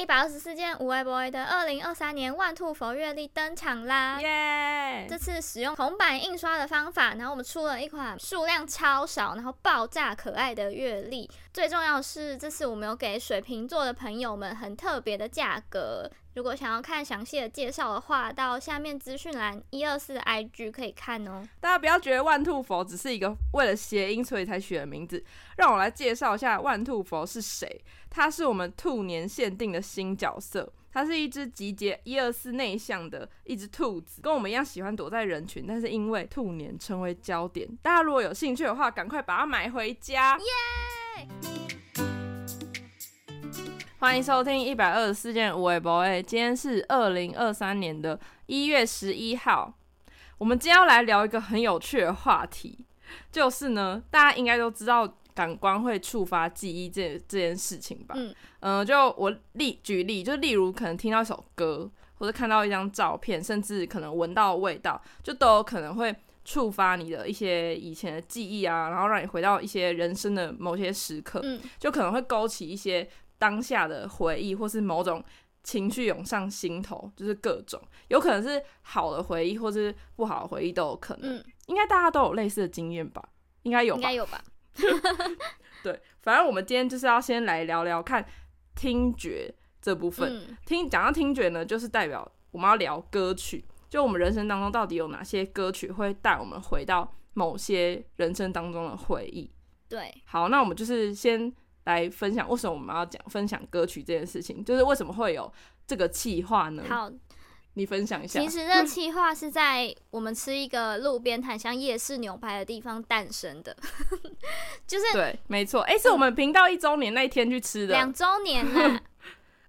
一百二十四件无为 boy 的二零二三年万兔佛月历登场啦！耶！这次使用铜版印刷的方法，然后我们出了一款数量超少，然后爆炸可爱的月历。最重要的是，这次我们有给水瓶座的朋友们很特别的价格。如果想要看详细的介绍的话，到下面资讯栏一二四的 IG 可以看哦。大家不要觉得万兔佛只是一个为了谐音所以才取的名字，让我来介绍一下万兔佛是谁。他是我们兔年限定的新角色，它是一只集结一二四内向的一只兔子，跟我们一样喜欢躲在人群，但是因为兔年成为焦点。大家如果有兴趣的话，赶快把它买回家。耶！欢迎收听一百二十四件无为 boy，今天是二零二三年的一月十一号。我们今天要来聊一个很有趣的话题，就是呢，大家应该都知道感官会触发记忆这这件事情吧？嗯嗯、就我例举例，就例如可能听到一首歌，或者看到一张照片，甚至可能闻到味道，就都有可能会触发你的一些以前的记忆啊，然后让你回到一些人生的某些时刻。嗯，就可能会勾起一些当下的回忆，或是某种情绪涌上心头，就是各种，有可能是好的回忆，或是不好的回忆都有可能。嗯，应该大家都有类似的经验吧？应该有吧应该？有吧？对，反正我们今天就是要先来聊聊看听觉这部分。嗯听讲到听觉呢，就是代表我们要聊歌曲，就我们人生当中到底有哪些歌曲会带我们回到某些人生当中的回忆。对，好，那我们就是先来分享为什么我们要讲分享歌曲这件事情，就是为什么会有这个企划呢？好，你分享一下。其实这计划是在我们吃一个路边摊像夜市牛排的地方诞生的，就是对，没错，哎、是我们频道一周年那一天去吃的两周年呢、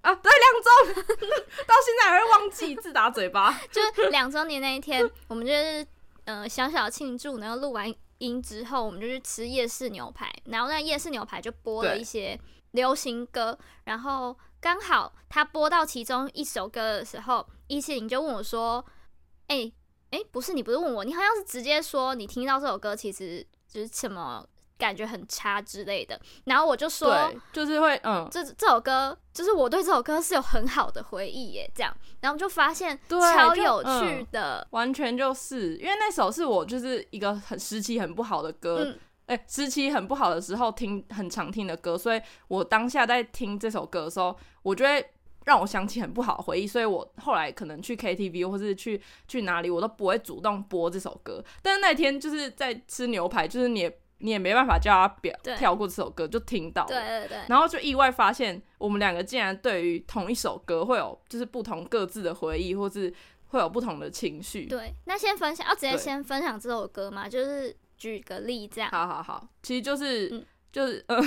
啊，对，两周，到现在还会忘记，自打嘴巴。就是两周年那一天，我们就是呃小小庆祝，然后录完音之后，我们就去吃夜市牛排，然后那夜市牛排就播了一些流行歌，然后刚好他播到其中一首歌的时候，一七零就问我说：“哎、哎、不是你不是问我，你好像是直接说你听到这首歌其实就是什么感觉很差之类的，然后我就说。”对，就是会，嗯，这这首歌就是我对这首歌是有很好的回忆耶，这样，然后就发现对超有趣嗯的，完全就是因为那首是我就是一个很时期很不好的歌，嗯。哎、时期很不好的时候听很常听的歌，所以我当下在听这首歌的时候，我就会让我想起很不好的回忆，所以我后来可能去 KTV 或是去去哪里，我都不会主动播这首歌。但是那天就是在吃牛排，就是你也你也没办法叫他表跳过这首歌，就听到了。对对对，然后就意外发现，我们两个竟然对于同一首歌会有就是不同各自的回忆，或是会有不同的情绪。对，那先分享，要直接先分享这首歌嘛，就是举个例这样，好好好，其实就是、嗯。就是呃，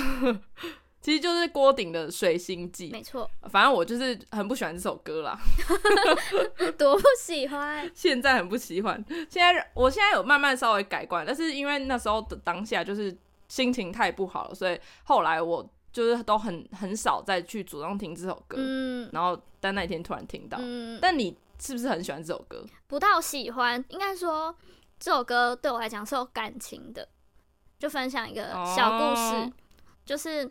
其实就是郭顶的《水星记没》。错，反正我就是很不喜欢这首歌啦，多不喜欢，现在很不喜欢。现在我现在有慢慢稍微改观，但是因为那时候的当下就是心情太不好了，所以后来我就是都很很少再去主动听这首歌。嗯然后但那一天突然听到，嗯，但你是不是很喜欢这首歌？不到喜欢，应该说这首歌对我来讲是有感情的，就分享一个小故事，哦就是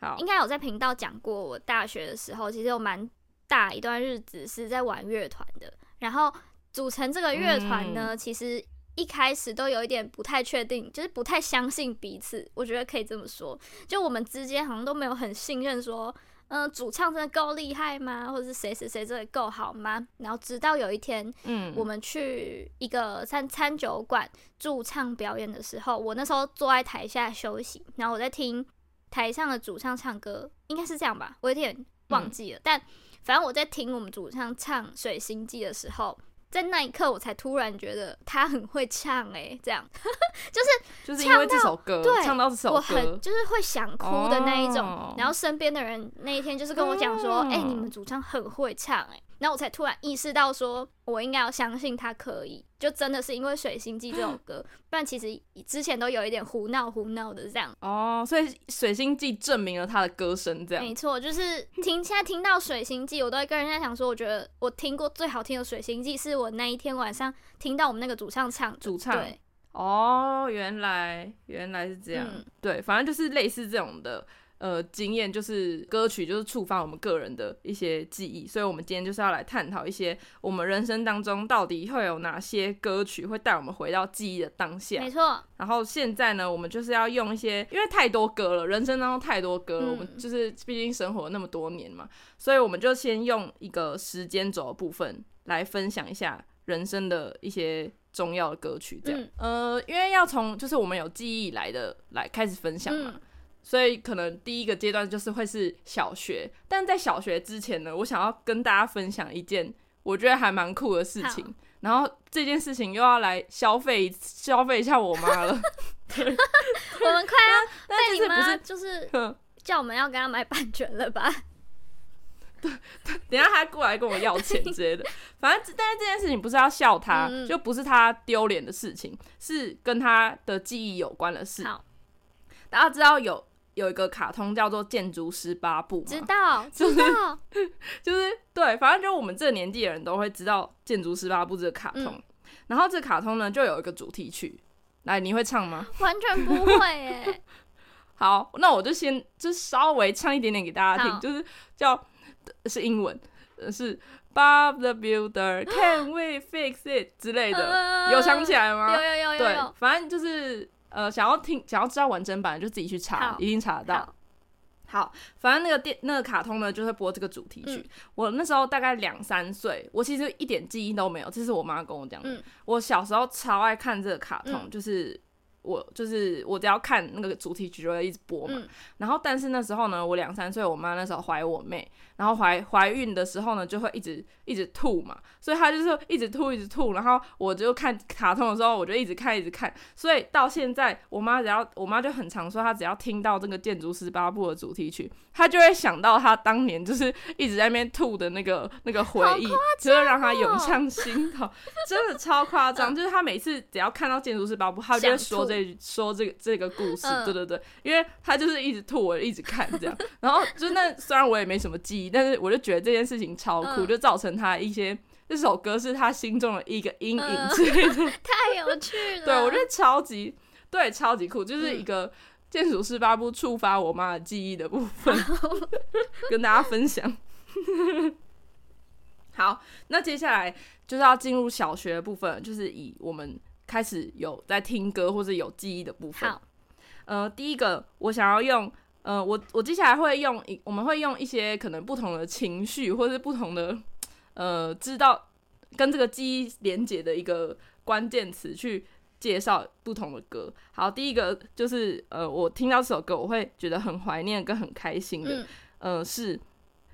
好应，该有在频道讲过，我大学的时候其实有蛮大一段日子是在玩乐团的，然后组成这个乐团呢，其实一开始都有一点不太确定，就是不太相信彼此，我觉得可以这么说，就我们之间好像都没有很信任说。嗯，主唱真的够厉害吗？或者是谁谁谁真的够好吗？然后直到有一天，嗯，我们去一个餐餐酒馆驻唱表演的时候，我那时候坐在台下休息，然后我在听台上的主唱唱歌，应该是这样吧，我有点忘记了。但反正我在听我们主唱唱《水星记》的时候，在那一刻我才突然觉得他很会唱、欸，这样 就是就是因为这首歌，对唱到这首我很，就是会想哭的那一种。哦然后身边的人那一天就是跟我讲说：“嗯哎、你们主唱很会唱、哎。”然后我才突然意识到，说我应该要相信他可以，就真的是因为《水星记》这首歌，不然其实之前都有一点胡闹胡闹的这样。哦，所以《水星记》证明了他的歌声，这样。没错，就是听现在听到《水星记》，我都会跟人家讲说，我觉得我听过最好听的《水星记》是我那一天晚上听到我们那个主唱唱。主唱对，哦，原来原来是这样，嗯。对，反正就是类似这种的呃经验，就是歌曲就是触发我们个人的一些记忆，所以我们今天就是要来探讨一些我们人生当中到底会有哪些歌曲会带我们回到记忆的当下。没错。然后现在呢，我们就是要用一些，因为太多歌了，人生当中太多歌了，我们就是毕竟生活那么多年嘛，所以我们就先用一个时间轴部分来分享一下人生的一些。重要的歌曲，这样，呃，因为要从就是我们有记忆来的来开始分享嘛，所以可能第一个阶段就是会是小学，但在小学之前呢，我想要跟大家分享一件我觉得还蛮酷的事情，然后这件事情又要来消费消费一下我妈了，我们快要被你妈 就是叫我们要跟他买版权了吧？对，等下他过来跟我要钱之类的，反正但是这件事情不是要笑他，就不是他丢脸的事情，是跟他的记忆有关的事。好，大家知道有有一个卡通叫做《建筑师八部》？知道，知道，就是对，反正就我们这个年纪的人都会知道《建筑师八部》这个卡通。然后这卡通呢，就有一个主题曲，来，你会唱吗？完全不会耶。好，那我就先就稍微唱一点点给大家听，就是叫。是英文，是 Bob the Builder，Can we fix it 之类的，有想起来吗？有有有有。对，反正就是呃，想要听，想要知道完整版，就自己去查，一定查得到。好，反正那个电那个卡通呢，就会播这个主题曲。我那时候大概两三岁，我其实一点记忆都没有，这是我妈跟我讲的。我小时候超爱看这个卡通，就是。我就是我只要看那个主题曲就会一直播嘛，然后但是那时候呢，我两三岁，我妈那时候怀我妹，然后怀怀孕的时候呢，就会一直一直吐嘛，所以她就是一直吐一直吐，然后我就看卡通的时候，我就一直看一直看，所以到现在我妈只要我妈就很常说，她只要听到这个建筑师八部的主题曲，她就会想到她当年就是一直在那边吐的那个那个回忆，就会让她涌上心头，真的超夸张，就是她每次只要看到建筑师八部，她就会说这。说这个这个故事，对对对，因为她就是一直吐，我一直看这样，然后就那虽然我也没什么记忆，但是我就觉得这件事情超酷，就造成他一些这首歌是他心中的一个阴影之类的，太有趣 了。对我觉得超级对超级酷，就是一个建筑师八部触发我妈的记忆的部分，跟大家分享。好，那接下来就是要进入小学的部分，就是以我们。开始有在听歌或者有记忆的部分。好，呃，第一个我想要用，呃，我我接下来会用一，我们会用一些可能不同的情绪或者是不同的，呃，知道跟这个记忆连接的一个关键词去介绍不同的歌。好，第一个就是呃，我听到这首歌我会觉得很怀念跟很开心的，呃，是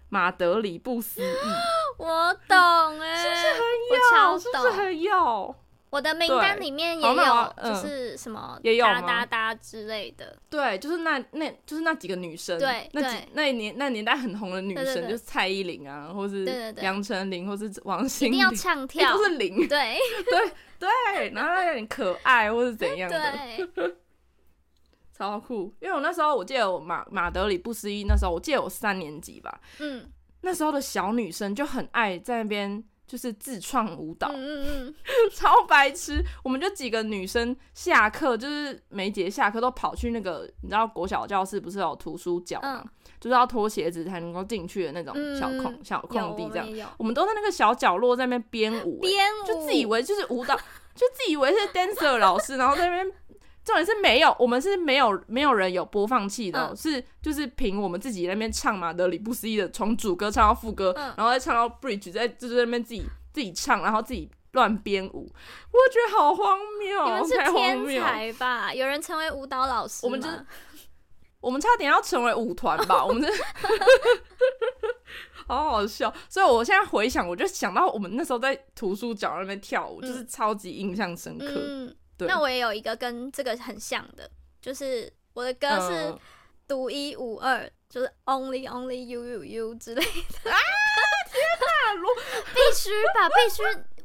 马德里不思议。我懂哎，是不是很有？是不是很有？我的名单里面也有，就是什么哒哒哒之类的。对，就是那那就是那几个女生，对，那几那年那年代很红的女生，就是蔡依林啊，或是杨丞琳，或是王心凌，一定要唱 跳，都是零。对对对，然后有点可爱或是怎样的，超酷。因为我那时候我记得我马马德里不思议，那时候我记得我三年级吧，嗯，那时候的小女生就很爱在那边。就是自创舞蹈，嗯嗯 超白痴。我们就几个女生下课，就是每节下课都跑去那个，你知道国小教室不是有图书角吗？就是要脱鞋子才能够进去的那种小空小空地，这样。我们都在那个小角落在那边编舞，编舞，就自以为就是舞蹈，就自以为是 dancer 老师，然后在那边。重点是没有，我们是没有没有人有播放器的，是就是凭我们自己那边唱嘛的里不思议的，从主歌唱到副歌，然后再唱到 bridge，在就是那边自己自己唱，然后自己乱编舞，我觉得好荒谬，你们是天才吧？有人成为舞蹈老师，我们就我们差点要成为舞团吧？我们是 好好笑，所以我现在回想，我就想到我们那时候在图书角那边跳舞，就是超级印象深刻。那我也有一个跟这个很像的，就是我的歌是独一无二，就是 Only Only You You You 之类的啊！天哪，罗 必须吧，必须！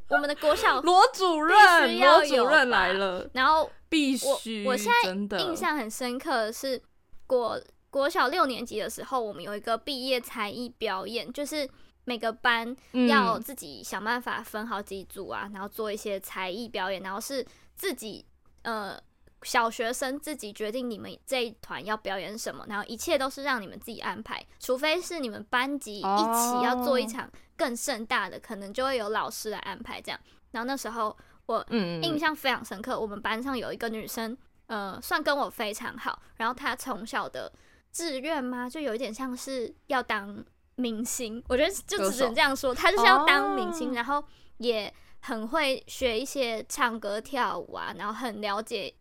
我们的国小罗主任，罗主任来了，然后必须。我现在印象很深刻的是国国小六年级的时候，我们有一个毕业才艺表演，就是每个班要自己想办法分好几组啊，然后做一些才艺表演，然后是。自己呃小学生自己决定你们这一团要表演什么，然后一切都是让你们自己安排，除非是你们班级一起要做一场更盛大的，可能就会有老师来安排这样。然后那时候我印象非常深刻，我们班上有一个女生，呃，算跟我非常好，然后她从小的志愿嘛，就有一点像是要当明星，我觉得就只能这样说，他就是要当明星，然后也很会学一些唱歌跳舞啊，然后很了解。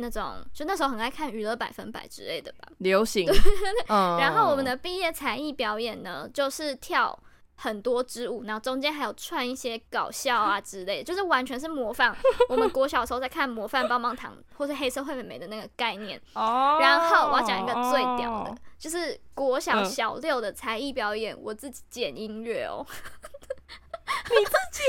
那种就那时候很爱看娱乐百分百之类的吧，流行。然后我们的毕业才艺表演呢，就是跳很多支舞，然后中间还有串一些搞笑啊之类，就是完全是模仿 我们国小时候在看模范棒棒糖或是黑社会美眉的那个概念。哦。然后我要讲一个最屌的，就是国小小六的才艺表演，我自己剪音乐哦。你自己？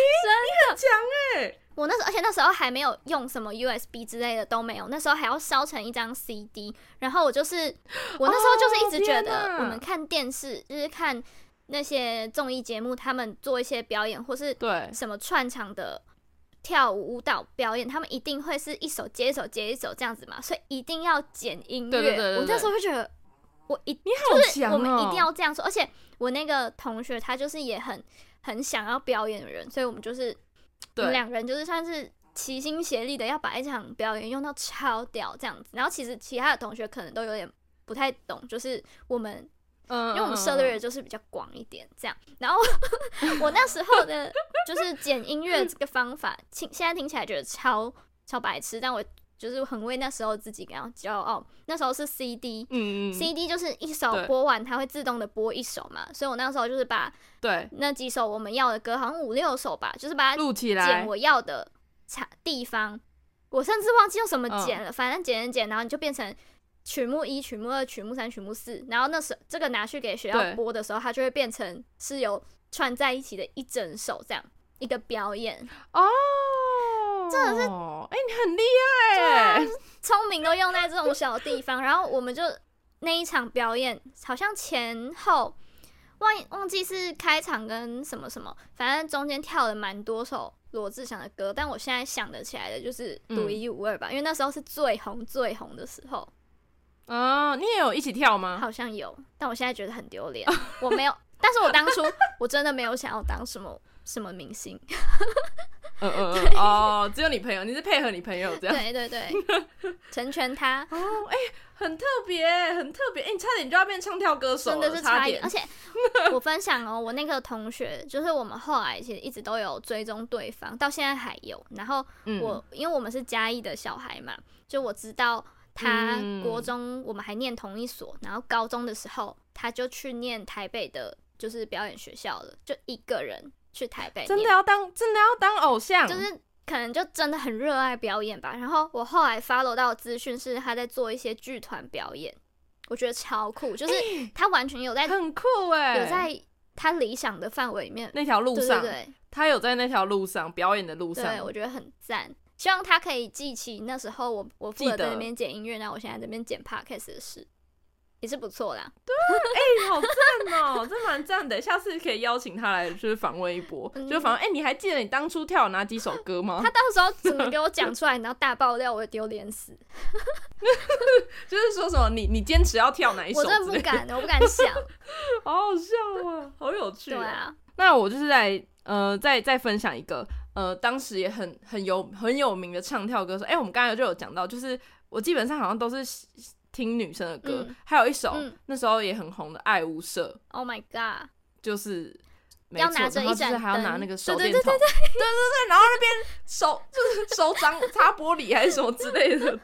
真的！我那时候，而且那时候还没有用什么 USB 之类的都没有，那时候还要烧成一张 CD。然后我就是，我那时候就是一直觉得，我们看电视就是看那些综艺节目，他们做一些表演或是对什么串场的跳舞舞蹈表演，他们一定会是一首接一首接一首这样子嘛，所以一定要剪音乐。我那时候就觉得，我一你好强我们一定要这样说。而且我那个同学他就是也很很想要表演的人，所以我们就是。我们两个人就是算是齐心协力的，要把一场表演用到超屌这样子。然后其实其他的同学可能都有点不太懂，就是我们，嗯，因为我们涉猎的就是比较广一点这样。然后我那时候的就是剪音乐这个方法，听现在听起来觉得超超白痴，但我。就是很为那时候自己感到骄傲。那时候是 CD，嗯，CD 就是一首播完，它会自动的播一首嘛。所以我那时候就是把对那几首我们要的歌，好像五六首吧，就是把它录起来，剪我要的场地方。我甚至忘记用什么剪了，反正剪剪剪，然后你就变成曲目一、曲目二、曲目三、曲目四。然后那时这个拿去给学校播的时候，它就会变成是有串在一起的一整首这样一个表演哦。真的是，哎，你很厉害哎，聪明都用在这种小地方。然后我们就那一场表演，好像前后忘忘记是开场跟什么什么，反正中间跳了蛮多首罗志祥的歌。但我现在想得起来的就是独一无二吧，因为那时候是最红最红的时候。啊，你也有一起跳吗？好像有，但我现在觉得很丢脸。我没有，但是我当初我真的没有想要当什么什么明星。嗯嗯嗯 哦，只有你朋友，你是配合你朋友这样？对对对，成全他哦，哎，很特别，很特别，哎，你差点就要变唱跳歌手真的是差点。而且我分享哦，我那个同学，就是我们后来其实一直都有追踪对方，到现在还有。然后我因为我们是嘉义的小孩嘛，就我知道他国中我们还念同一所，然后高中的时候他就去念台北的，就是表演学校了，就一个人。去台北，真的要当真的要当偶像，就是可能就真的很热爱表演吧。然后我后来 follow 到资讯是他在做一些剧团表演，我觉得超酷，就是他完全有在很酷哎，有在他理想的范围里面那条路上，对他有在那条路上表演的路上，对我觉得很赞。希望他可以记起那时候我我负责在那边剪音乐，然后我现在这边剪 podcast 的事。也是不错啦，对，哎，好赞哦，这蛮赞的，下次可以邀请他来，就是访问一波，就访问。哎，你还记得你当初跳哪几首歌吗？他到时候怎么给我讲出来，然后大爆料，我会丢脸死。就是说什么，你你坚持要跳哪一首？我真的不敢，我不敢想。好好笑啊，好有趣。对啊，那我就是在呃，再再分享一个呃，当时也很很有很有名的唱跳歌手。哎，我们刚才就有讲到，就是我基本上好像都是。听女生的歌，还有一首那时候也很红的《爱无赦》。Oh my god！就是要拿着一就是还要拿那个手电筒，对对对对，然后那边手就是手掌擦玻璃还是什么之类的，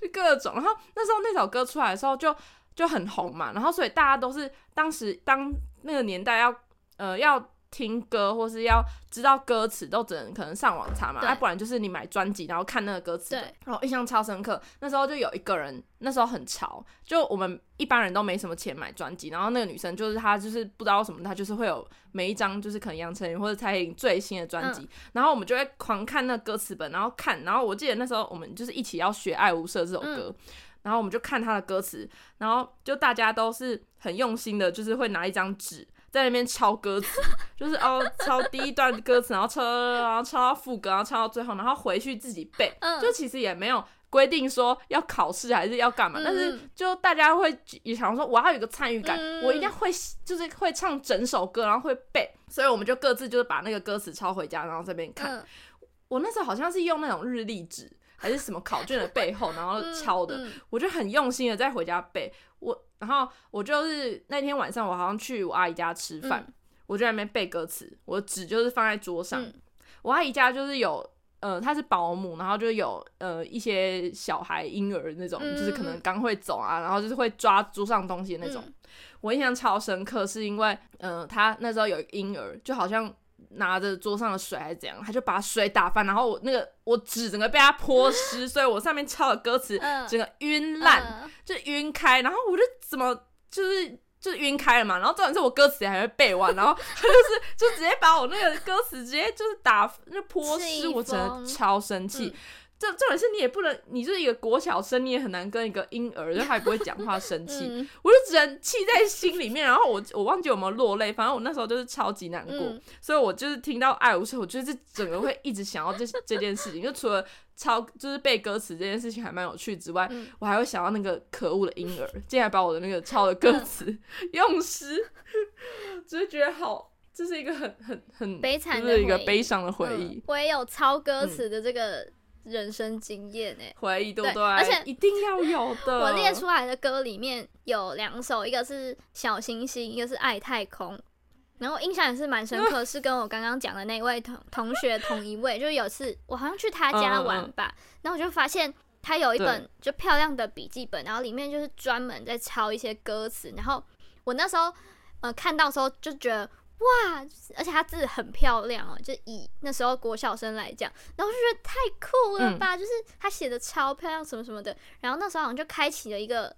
就各种。然后那时候那首歌出来的时候就就很红嘛，然后所以大家都是当时当那个年代要呃要。听歌或是要知道歌词，都只能可能上网查嘛，要不然就是你买专辑，然后看那个歌词。对，然后印象超深刻。那时候就有一个人，那时候很潮，就我们一般人都没什么钱买专辑，然后那个女生就是她，就是不知道什么，她就是会有每一张就是可能杨丞琳或者蔡依林最新的专辑，然后我们就会狂看那歌词本，然后看，然后我记得那时候我们就是一起要学《爱无赦》这首歌，然后我们就看他的歌词，然后就大家都是很用心的，就是会拿一张纸。在那边抄歌词，就是哦，抄第一段歌词，然后抄，然后抄到副歌，然后抄到最后，然后回去自己背。就其实也没有规定说要考试还是要干嘛，但是嗯就大家会也想说我要有一个参与感，嗯我一定要会就是会唱整首歌，然后会背，所以我们就各自就是把那个歌词抄回家，然后这边看。嗯我那时候好像是用那种日历纸还是什么考卷的背后，然后抄的，嗯我就很用心的在回家背。我然后我就是那天晚上我好像去我阿姨家吃饭，嗯我就在那边背歌词，我的纸就是放在桌上。嗯我阿姨家就是有。呃，她是保姆，然后就有呃一些小孩婴儿那种，嗯就是可能刚会走啊，然后就是会抓桌上东西的那种。嗯我印象超深刻，是因为呃，她那时候有婴儿，就好像拿着桌上的水还是怎样，他就把水打翻，然后我那个我纸整个被他泼湿，所以我上面抄的歌词嗯整个晕烂，嗯就晕开，然后我就怎么就是。就是晕开了嘛，然后重点是我歌词还会背完，然后他就是就直接把我那个歌词直接就是打就泼湿，我真的超生气。嗯这重点是你也不能，你就是一个国小生，你也很难跟一个婴儿，就他也不会讲话生气，嗯。我就只能气在心里面，然后我我忘记有没有落泪，反正我那时候就是超级难过，嗯。所以我就是听到爱无声，我觉得这整个会一直想要这这件事情，就除了抄就是背歌词这件事情还蛮有趣之外，嗯我还会想到那个可恶的婴儿，竟然把我的那个抄的歌词用诗，只是觉得好，这是一个很很很悲惨的一个悲伤的回嗯。忆。我也有抄歌词的这个人生经验诶、回忆对不对而且一定要有的。我列出来的歌里面有两首，一个是小星星，一个是爱太空。然后印象也是蛮深刻，是跟我刚刚讲的那位同同学同一位，就是有次我好像去他家玩吧，然后我就发现他有一本就漂亮的笔记本，然后里面就是专门在抄一些歌词，然后我那时候呃看到的时候就觉得哇，而且他字很漂亮哦，就以那时候国小生来讲，然后就觉得太酷了吧，就是他写的超漂亮什么什么的，然后那时候好像就开启了一个。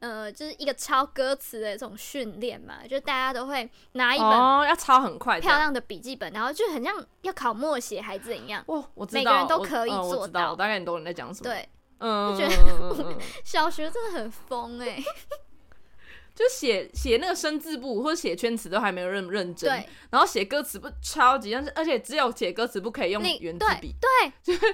呃，就是一个抄歌词的这种训练嘛，就大家都会拿一本哦，要抄很快，漂。亮的笔记本，然后就很像要考默写还是怎样。哇，我知道，每个人都可以做到知道我大概你懂你在讲什么。，对，嗯，就觉嗯嗯嗯嗯 小学真的很疯哎、就写写那个生字部或者写圈词都还没有认认真，对，然后写歌词不超级，但是而且只有写歌词不可以用圆珠笔，对。对 对，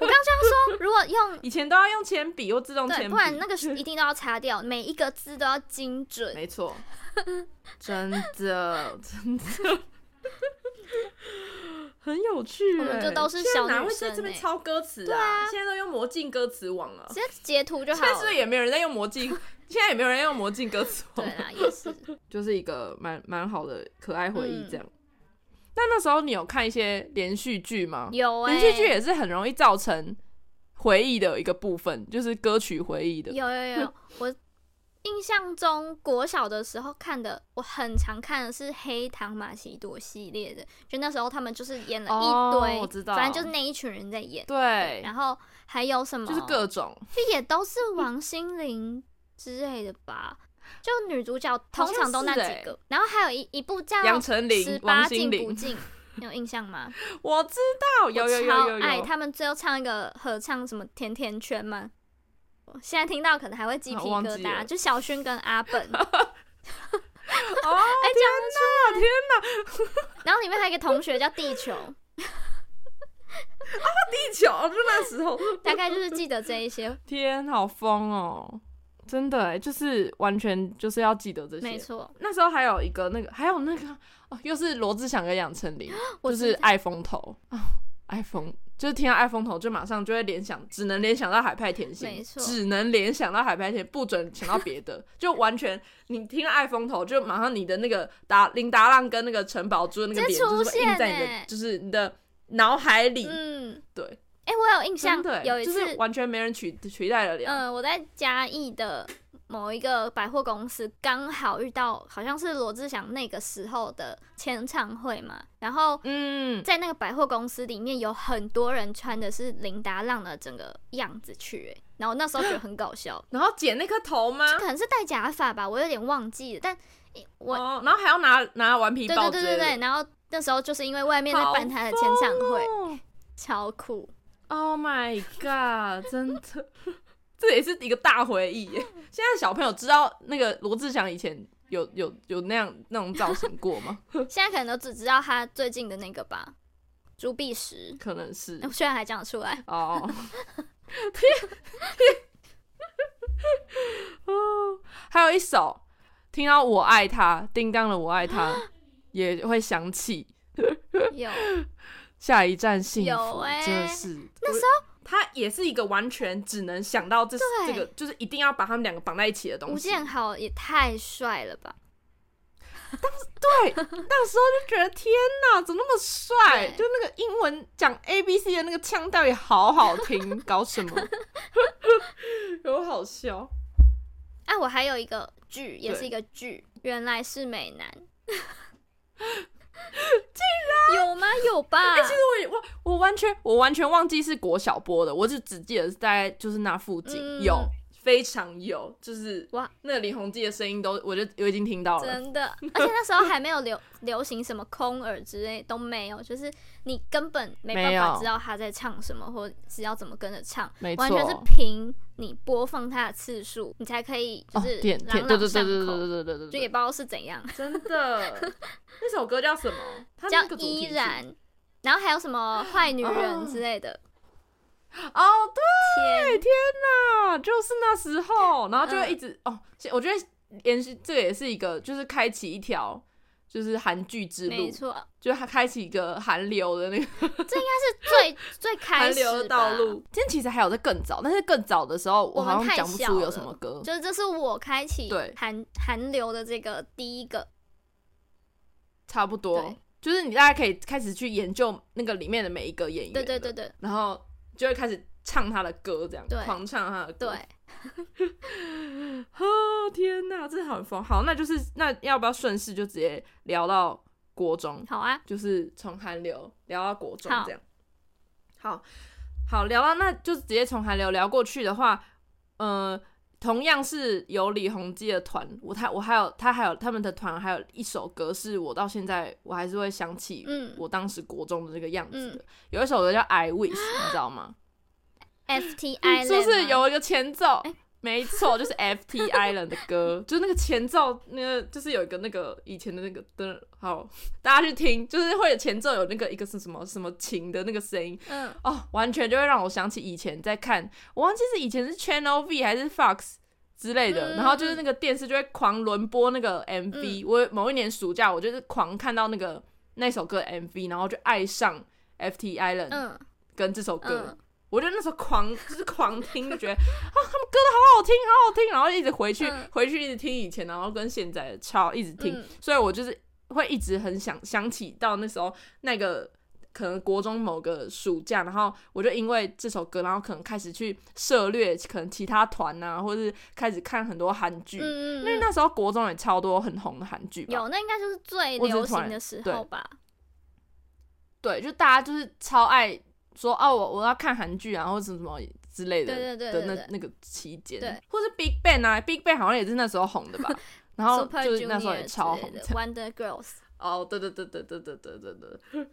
我刚刚这样说，如果用以前都要用铅笔或自动铅，笔，不然那个一定都要擦掉，每一个字都要精准。没错，真的真的。很有趣欸，我们就都是现在哪会在这边抄歌词对啊现在都用魔镜歌词网了直。接截图就好现在是不是。也没有人在用魔镜？现在也没有人在用魔镜歌词网对，啊，也是。就是一个蛮蛮好的可爱回忆嗯这样。那那时候你有看一些连续剧吗？有哎、连续剧也是很容易造成回忆的一个部分，就是歌曲回忆的。有有有，我印象中国小的时候看的，我很常看的是《黑糖玛奇朵》系列的，就那时候他们就是演了一堆，哦我知道反正就是那一群人在演。对，然后还有什么？就是各种就也都是王心凌之类的吧。就女主角通常都那几个，然后还有一一部叫杨丞《琳十、八禁不禁》，你有印象吗？我知道，有有有有有。爱他们最后唱一个合唱什么甜甜圈吗？我现在听到可能还会鸡皮疙瘩，就小薰跟阿本，哎 哦，讲得出来，然后里面还有一个同学叫地球，啊地球就那时候，大概就是记得这一些，天，好疯哦！真的哎，就是完全就是要记得这些。没错，那时候还有一个那个，还有那个哦，又是罗志祥跟杨丞琳，就是爱风头。啊，爱风就是听到爱风头就马上就会联想，只能联想到海派甜心，没错只能联想到海派甜，不准想到别的，就完全你听到爱风头，就马上你的那个达林达浪跟那个陈宝珠的那个脸就是会印出现在你的欸就是你的脑海里，嗯，对，哎、我有印象真的，欸有一次就是完全没人取取代得了。嗯，我在嘉义的某一个百货公司，刚好遇到好像是罗志祥那个时候的签唱会嘛，然后嗯，在那个百货公司里面有很多人穿的是林达浪的整个样子去、欸，然后那时候觉得很搞笑，然后剪那颗头吗？可能是戴假发吧，我有点忘记了，但我、哦，然后还要拿拿顽皮对豹之类的，对对对对，然后那时候就是因为外面在办他的签唱会，哦。超酷，Oh my god！真的，这也是一个大回忆耶。现在小朋友知道那个罗志祥以前有有有那样那种造型过吗？现在可能都只知道他最近的那个吧，朱碧石，可能是。居然还讲得出来，哦。哦，还有一首，听到我爱他，叮当的我爱他，也会想起。有。下一站幸有福，欸。真的是。那时候。他也是一个完全只能想到这对这个，就是一定要把他们两个绑在一起的东西吴。建豪也太帅了吧！当对，那时候就觉得天哪，怎么那么帅？就那个英文讲 A B C 的那个腔调也好好听，搞什么？有好笑。啊，我还有一个剧，也是一个剧，原来是美男。竟然有吗？有吧？哎其实我我我完全我完全忘记是国小播的，我就只记得是大概就是那附近、嗯有非常有，就是哇，那个李弘基的声音都我就我已经听到了。真的，而且那时候还没有流流行什么空耳之类都没有，就是你根本没办法知道他在唱什么，或是要怎么跟着唱，完全是凭你播放他的次数，你才可以就哦，是点朗点对对对朗上口，对对对对对对对，就也不知道是怎样，真的。那首歌叫什么？它叫依然，然后还有什么坏女人哦之类的，哦，对，天，天哪，就是那时候，然后就会嗯一直、哦，我觉得延续这个也是一个，就是开启一条就是韩剧之路没，错，就是它开启一个韩流的那个 这应该是最 最开始韩流的道路。今天其实还有在更早，但是更早的时候，我好像讲不小出有什么歌。就是这是我开启对韩韩流的这个第一个，差不多，就是你大家可以开始去研究那个里面的每一个演员，对对对，对然后就会开始唱他的歌，这样对狂唱他的歌。对，哦 天哪，这很疯。好，那就是那要不要顺势就直接聊到国中？好啊，就是从韩流聊到国中这样。好，好聊到那就直接从韩流聊过去的话，呃，同样是有李弘基的团，我他我还有他还有他们的团还有一首歌是我到现在我还是会想起嗯。我当时国中的这个样子的，嗯。有一首歌叫《I Wish》，你知道吗？Island 是不是有一个前奏？哎没错，就是 FT Island 的歌，就是那个前奏，那个就是有一个那个以前的那个灯，好，大家去听，就是会有前奏有那个一个是什么什么琴的那个声音，嗯，哦，完全就会让我想起以前在看，我忘记是以前是 Channel V 还是 Fox 之类的，嗯。然后就是那个电视就会狂轮播那个 MV，、我某一年暑假我就是狂看到那个那首歌 MV，然后就爱上 FT Island 嗯。跟这首歌。嗯，我就那时候狂就是狂听，就觉得啊，他们歌都好好听，好好听，然后一直回去、嗯。回去一直听以前，然后跟现在的超一直听，嗯。所以我就是会一直很想想起到那时候那个可能国中某个暑假，然后我就因为这首歌，然后可能开始去涉略可能其他团啊，或者是开始看很多韩剧，嗯因为那时候国中也超多很红的韩剧，有，那应该就是最流行的时候吧。对，就大家就是超爱说哦，我我要看韩剧啊，或者什么之类的，对对对的那那个期间，对，或是 Big Bang 啊，Big Bang 好像也是那时候红的吧，然后就是那时候也超红的，Wonder Girls，哦，对对对对对对对对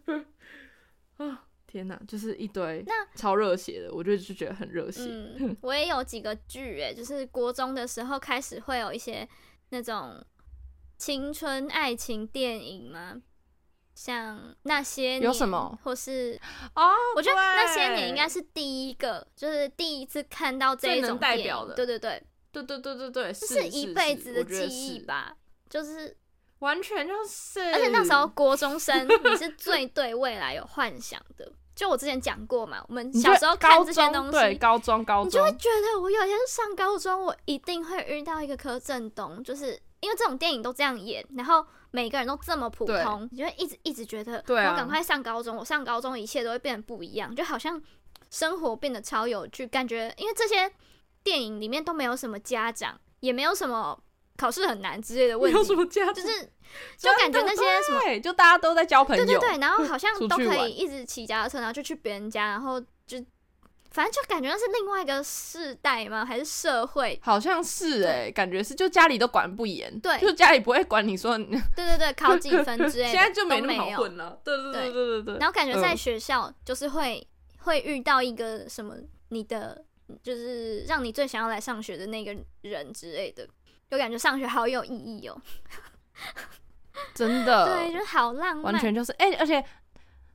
对，啊，天哪，就是一堆那超热血的，我就就觉得很热血，嗯，我也有几个剧，哎，就是国中的时候开始会有一些那种青春爱情电影嘛，像那些年有什么？或是哦，我觉得那些年应该是第一个，就是第一次看到这一种代表的。对对对，对对对对对，这是一辈子的记忆是吧。就是，完全就是，而且那时候国中生，你是最对未来有幻想的。就我之前讲过嘛，我们小时候看这些东西对西，高中高中你就会，觉得我有一天上高中，我一定会遇到一个柯震东，就是因为这种电影都这样演，然后每个人都这么普通，你就会一直一直觉得，对啊。我赶快上高中，我上高中一切都会变得不一样，就好像生活变得超有趣，感觉因为这些电影里面都没有什么家长，也没有什么考试很难之类的问 没有什题，么家长，就是就感觉那些什么。对，就大家都在交朋友，对对对，然后好像 都可以一直骑脚踏车，然后就去别人家，然后就反正就感觉那是另外一个世代吗？还是社会？好像是哎、感觉是，就家里都管不严，对就家里不会管你说，对对对，考几分之类的，现在就没没那么好混了，对对对对对。然后感觉在嗯学校就是会、会遇到一个什么你的，就是让你最想要来上学的那个人之类的，就感觉上学好有意义哦。真的，对，就是好浪漫。完全就是哎、而且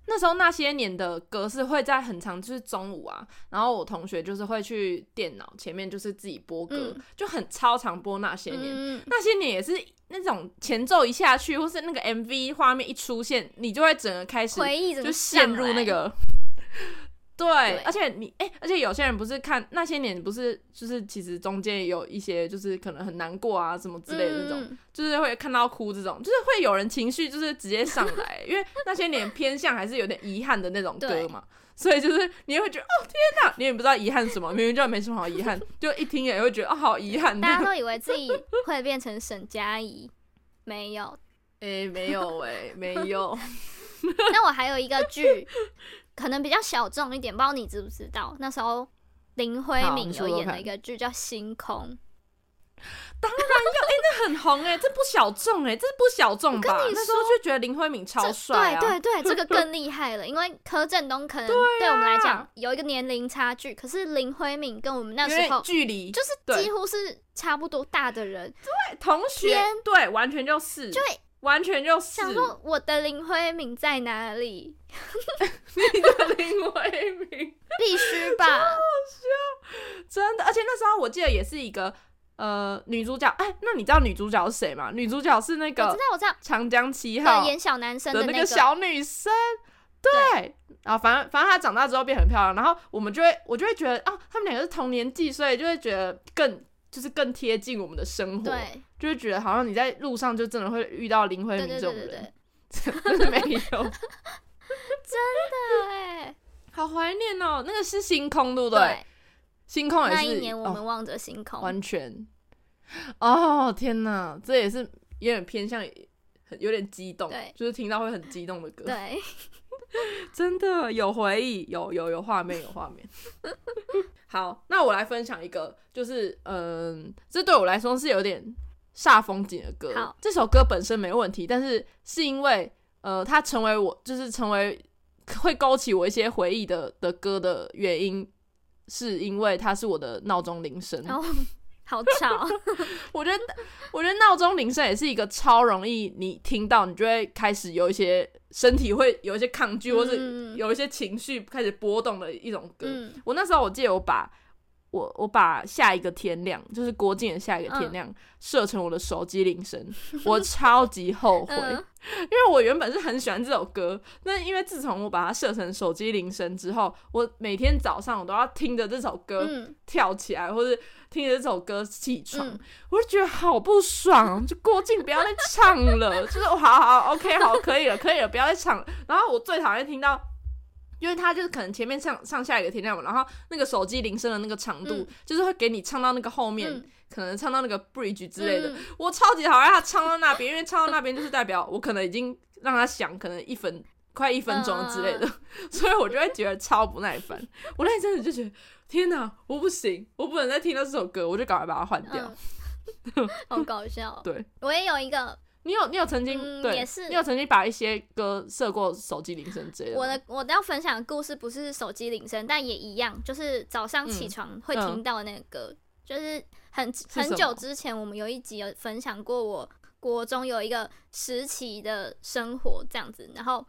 那时候那些年的歌是会在很长，就是中午啊，然后我同学就是会去电脑前面，就是自己播歌，嗯就很超常播那些年。嗯，那些年也是那种前奏一下去，或是那个 MV 画面一出现，你就会整个开始就陷入那个。对，对而且你哎、而且有些人不是看那些年，不是就是其实中间有一些就是可能很难过啊什么之类的那种，嗯就是会看到哭这种，就是会有人情绪就是直接上来，因为那些年偏向还是有点遗憾的那种歌嘛，所以就是你会觉得哦天哪，你也不知道遗憾什么，明明就没什么好遗憾，就一听也会觉得哦好遗憾。大家都 以为自己会变成沈佳宜，没有。哎、没有哎、没有，那我还有一个剧，可能比较小众一点，不知道你知不知道？那时候林辉敏有演了一个剧叫《星空当然要哎那很红哎、这不小众哎、这不小众吧？跟你那时候就觉得林辉敏》超。帅啊，对对对，这个更厉害了，因为柯震东可能 对我们来讲有一个年龄差距，可是林辉敏跟我们那时候距离就是几乎是差不多大的人，对同学对，完全就是，就会完全就是想说我的林徽敏在哪里？你的林徽敏。必须吧？真的，而且那时候我记得也是一个呃女主角，哎，那你知道女主角是谁吗？女主角是那我知个道我知道，长江七号，演小男生的那个小女生，对。然后反正反正她长大之后变很漂亮，然后我们就会我就会觉得啊，他们两个是同年纪，所以就会觉得更就是更贴近我们的生活，对就会觉得好像你在路上就真的会遇到林辉对对明这种人，，真的没有，真的哎好怀念哦。那个是星空，对不对？对，星空也是那一年我哦们望着星空，完全。哦天哪，这也是有点偏向，很有点激动，对就是听到会很激动的歌。对，真的有回忆，有有有画面，有画面。好，那我来分享一个，就是嗯，这对我来说是有点煞风景的歌好。这首歌本身没问题，但是是因为呃，它成为我就是成为会勾起我一些回忆的的歌的原因，是因为它是我的闹钟铃声。好吵，我觉得，我觉得闹钟铃声也是一个超容易你听到，你就会开始有一些身体会有一些抗拒，或是嗯。有一些情绪开始波动的一种歌。嗯，我那时候我记得我把我我把下一个天亮，就是郭靖的下一个天亮，设成我的手机铃声，我超级后悔，嗯。因为我原本是很喜欢这首歌，那因为自从我把它设成手机铃声之后，我每天早上我都要听着这首歌，嗯，跳起来，或者听着这首歌起床，嗯我就觉得好不爽，就郭靖不要再唱了，就是好好 OK 好可以了，可以了，不要再唱了。然后我最讨厌听到。因为他就是可能前面唱唱下一个天亮嘛，然后那个手机铃声的那个长度，嗯就是会给你唱到那个后面，嗯可能唱到那个 bridge 之类的。嗯我超级讨厌他唱到那边，因为唱到那边就是代表我可能已经让他响，可能一分快一分钟之类的，所以我就会觉得超不耐烦。我那一阵子就觉得，天哪，我不行，我不能再听到这首歌，我就赶快把它换掉。嗯，好搞笑。对我也有一个，你有你有曾经、对，嗯也是你有曾经把一些歌设过手机铃声之类的？我的我要分享的故事不是手机铃声，但也一样，就是早上起床会听到的那个歌，就是很很久之前我们有一集有分享过，我国中有一个时期的生活这样子，然后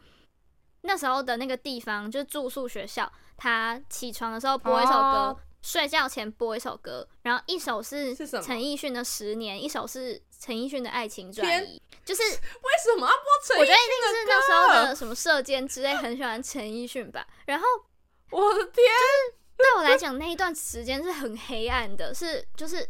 那时候的那个地方就是住宿学校，他起床的时候播一首歌。哦睡觉前播一首歌，然后一首是陈奕迅的《十年》，一首是陈奕迅的《爱情转移》，就是 为什么要播陈奕迅我觉得一定是那时候的什么射箭之类，很喜欢陈奕迅吧。然后我的天，对我来讲，那一段时间是很黑暗的，是就是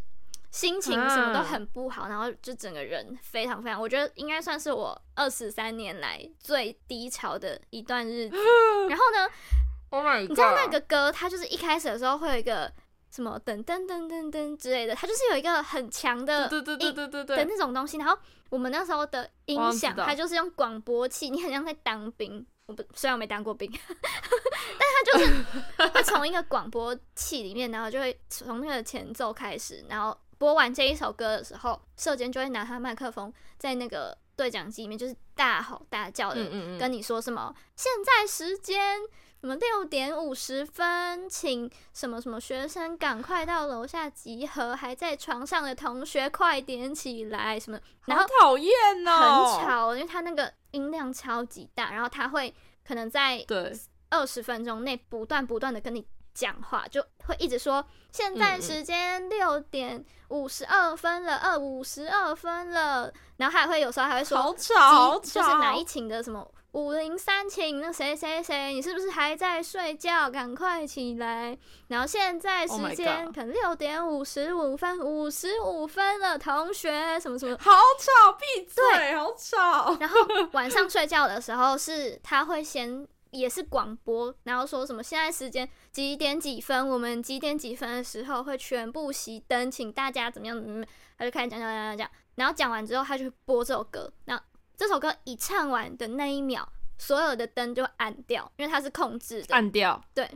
心情什么都很不好，然后就整个人非常非常，我觉得应该算是我二十三年来最低潮的一段日子。然后呢，Oh my god！你知道那个歌，它就是一开始的时候会有一个什么噔噔噔噔噔之类的，它就是有一个很强的对对对对对对的，那种东西。然后我们那时候的音响，它就是用广播器，你很像在当兵。我不虽然我没当过兵，但它就是会从一个广播器里面，然后就会从那个前奏开始，然后播完这一首歌的时候，社监就会拿他麦克风在那个对讲机里面，就是大吼大叫的跟你说什么？现在时间什么六点五十分，请什么什么学生赶快到楼下集合，还在床上的同学快点起来，什么？然后好讨厌哦很哦，吵，因为他那个音量超级大，然后他会可能在对，二十分钟内不断不断的跟你讲话，就会一直说现在时间六点五十二分了，二五十二分了，然后还会有时候还会说好吵，好吵，就是哪一寝的什么五零三寝，那谁谁谁，你是不是还在睡觉？赶快起来！然后现在 Oh 时间可能六点五十五分，五十五分了，同学什么什么。好吵，闭嘴，好吵。然后晚上睡觉的时候是他会先也是广播，然后说什么现在时间几点几分，我们几点几分的时候会全部熄灯，请大家怎么样怎么样，他就开始讲讲讲讲讲，然后讲完之后他就播这首歌，那这首歌一唱完的那一秒，所有的灯就暗掉，因为它是控制的。暗掉。对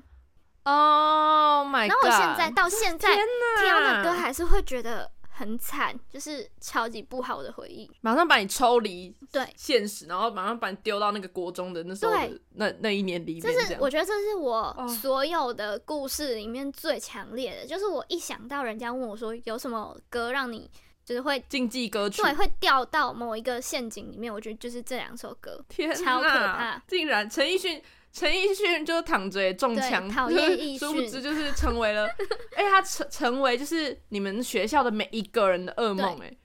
，Oh my god！后我现在到现在听到那，歌还是会觉得很惨，就是超级不好的回忆。马上把你抽离对，现实，然后马上把你丢到那个国中的那时候的那那一年里面，就是我觉得这是我哦所有的故事里面最强烈的，就是我一想到人家问我说有什么歌让你就是会竞技歌曲。对会掉到某一个陷阱里面，我觉得就是这两首歌。天超可怕竟然陈奕迅，陈奕迅就躺着也中枪，对讨 厌奕殊不知就是成为了，哎、他成成为就是你们学校的每一个人的噩梦，哎，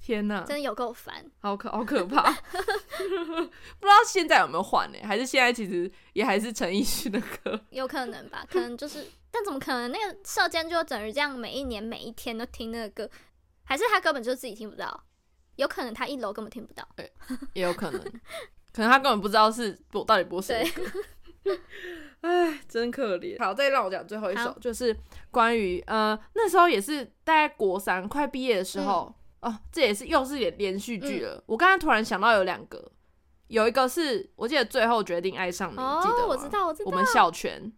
天哪，真的有够烦，好可好可怕，不知道现在有没有换呢？还是现在其实也还是陈奕迅的歌？有可能吧？可能就是，但怎么可能？那个社监就整日这样，每一年每一天都听那个歌，还是他根本就自己听不到？有可能他一楼根本听不到。也有可能，可能他根本不知道是播到底播谁的歌。哎，真可怜。好，再让我讲最后一首，就是关于呃那时候也是大概国三快毕业的时候，哦，这也是又是连连续剧了。我刚刚突然想到有两个，有一个是我记得最后决定爱上你，记得我知道，我知道。我们小泉，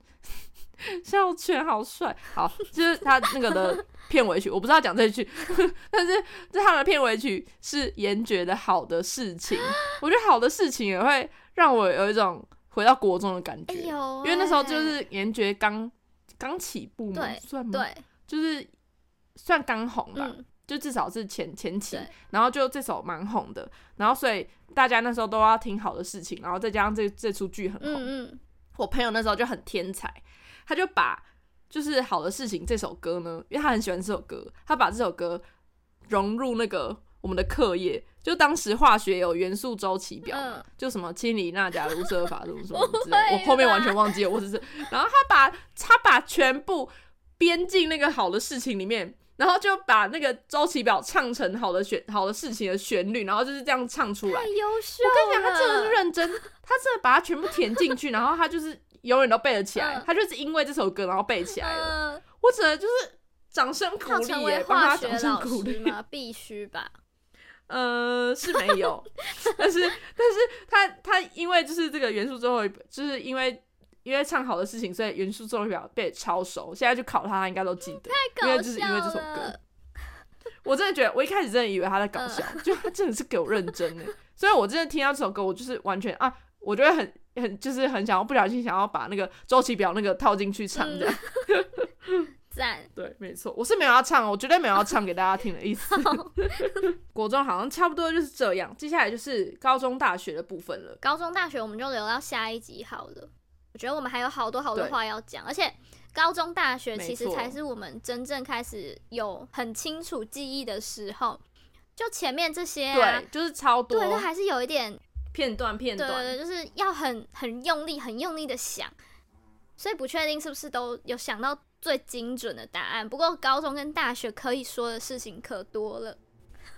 小泉好帅，好，就是他那个的片尾曲，我不知道讲这句，但是这他们的片尾曲是严爵的好的事情，我觉得好的事情也会让我有一种回到国中的感觉，因为那时候就是严爵刚刚起步嘛，算吗？，对，就是算刚红吧。嗯，就至少是前前期，然后就这首蛮红的，然后所以大家那时候都要听好的事情，然后再加上这这出剧很红，嗯嗯，我朋友那时候就很天才，他就把就是好的事情这首歌呢，因为他很喜欢这首歌，他把这首歌融入那个我们的课业，就当时化学有元素周期表嘛，嗯就什么氢锂钠钾卢瑟法什么什么 之类，会我后面完全忘记了，我只是，然后他把他把全部编进那个好的事情里面。然后就把那个周期表唱成好的旋好的事情的旋律，然后就是这样唱出来太。优秀我跟你讲，他真的了是认真，他真的把它全部填进去，然后他就是永远都背得起来。嗯他就是因为这首歌，然后背起来了。嗯，我只能就是掌声鼓励帮他掌声鼓励。师吗？必须吧。呃，是没有，但是但是他他因为就是这个元素最后一，就是因为因为唱好的事情，所以元素最后一表背得超熟。现在去考他，他应该都记得。太搞因为就是因为这首歌。我真的觉得，我一开始真的以为他在搞嗯笑，就他真的是给我认真的。所以我真的听到这首歌，我就是完全啊，我觉得很很就是很想要不小心想要把那个周期表那个套进去唱这样。赞，对，没错，我是没有要唱，我绝对没有要唱给大家听的意思。国中好像差不多就是这样，接下来就是高中、大学的部分了。高中、大学我们就留到下一集好了。我觉得我们还有好多好多话要讲，而且高中、大学其实才是我们真正开始有很清楚记忆的时候。就前面这些啊对，，就是超多对，就还是有一点，片段片段。对对对，就是要很很用力、很用力的想，所以不确定是不是都有想到最精准的答案。不过高中跟大学可以说的事情可多了。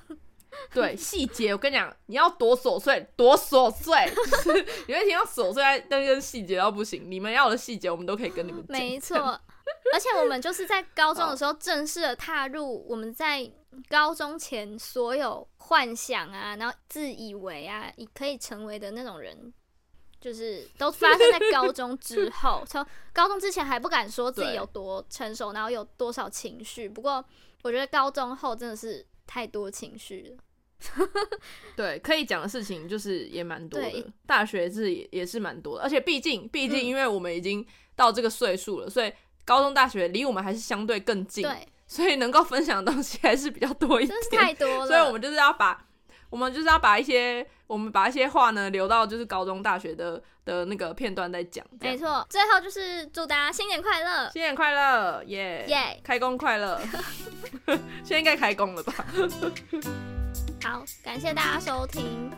对细节，我跟你讲，你要多琐碎，多琐碎，就是你会听到琐碎，但跟细节到不行。你们要的细节，我们都可以跟你们讲。没错，而且我们就是在高中的时候正式的踏入我们在高中前所有幻想啊，然后自以为啊可以成为的那种人，就是都发生在高中之后。从高中之前还不敢说自己有多成熟，然后有多少情绪。不过我觉得高中后真的是太多情绪了。对，可以讲的事情就是也蛮多的，大学是也也是蛮多的，而且毕竟毕竟嗯因为我们已经到这个岁数了，所以高中大学离我们还是相对更近，对，所以能够分享的东西还是比较多一真是点，太多了。所以我们就是要把我们就是要把一些我们把一些话呢留到就是高中、大学的的那个片段再讲。没错。最后就是祝大家新年快乐，新年快乐，耶、耶！开工快乐！现在应该开工了吧？好，感谢大家收听。